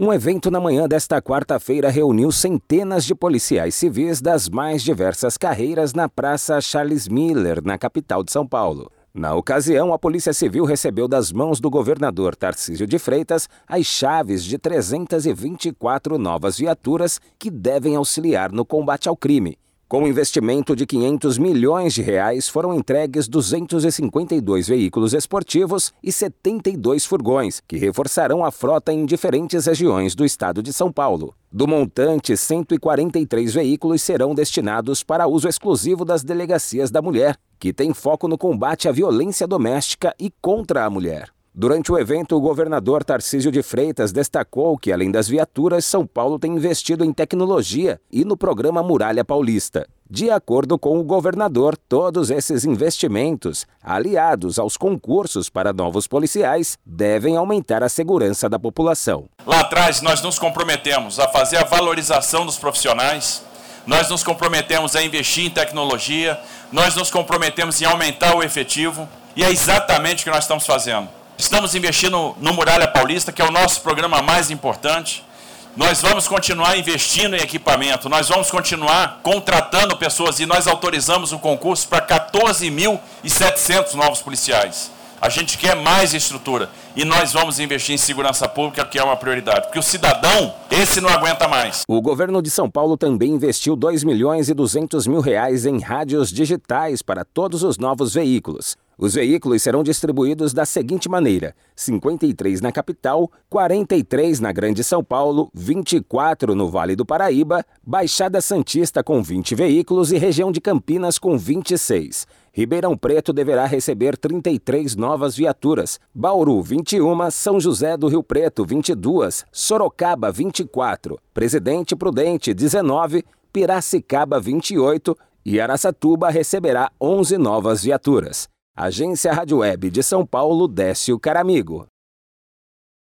Um evento na manhã desta quarta-feira reuniu centenas de policiais civis das mais diversas carreiras na Praça Charles Miller, na capital de São Paulo. Na ocasião, a Polícia Civil recebeu das mãos do governador Tarcísio de Freitas as chaves de 324 novas viaturas que devem auxiliar no combate ao crime. Com um investimento de 500 milhões de reais, foram entregues 252 veículos esportivos e 72 furgões, que reforçarão a frota em diferentes regiões do estado de São Paulo. Do montante, 143 veículos serão destinados para uso exclusivo das delegacias da mulher, que tem foco no combate à violência doméstica e contra a mulher. Durante o evento, o governador Tarcísio de Freitas destacou que, além das viaturas, São Paulo tem investido em tecnologia e no programa Muralha Paulista. De acordo com o governador, todos esses investimentos, aliados aos concursos para novos policiais, devem aumentar a segurança da população. Lá atrás, nós nos comprometemos a fazer a valorização dos profissionais, nós nos comprometemos a investir em tecnologia, nós nos comprometemos em aumentar o efetivo, e é exatamente o que nós estamos fazendo. Estamos investindo no Muralha Paulista, que é o nosso programa mais importante. Nós vamos continuar investindo em equipamento, nós vamos continuar contratando pessoas e nós autorizamos o concurso para 14.700 novos policiais. A gente quer mais estrutura e nós vamos investir em segurança pública, que é uma prioridade, porque o cidadão, esse não aguenta mais. O governo de São Paulo também investiu 2 milhões e 200 mil reais em rádios digitais para todos os novos veículos. Os veículos serão distribuídos da seguinte maneira: 53 na capital, 43 na Grande São Paulo, 24 no Vale do Paraíba, Baixada Santista com 20 veículos e região de Campinas com 26. Ribeirão Preto deverá receber 33 novas viaturas, Bauru 21, São José do Rio Preto 22, Sorocaba 24, Presidente Prudente 19, Piracicaba 28 e Araçatuba receberá 11 novas viaturas. Agência Rádio Web de São Paulo, Décio Caramigo.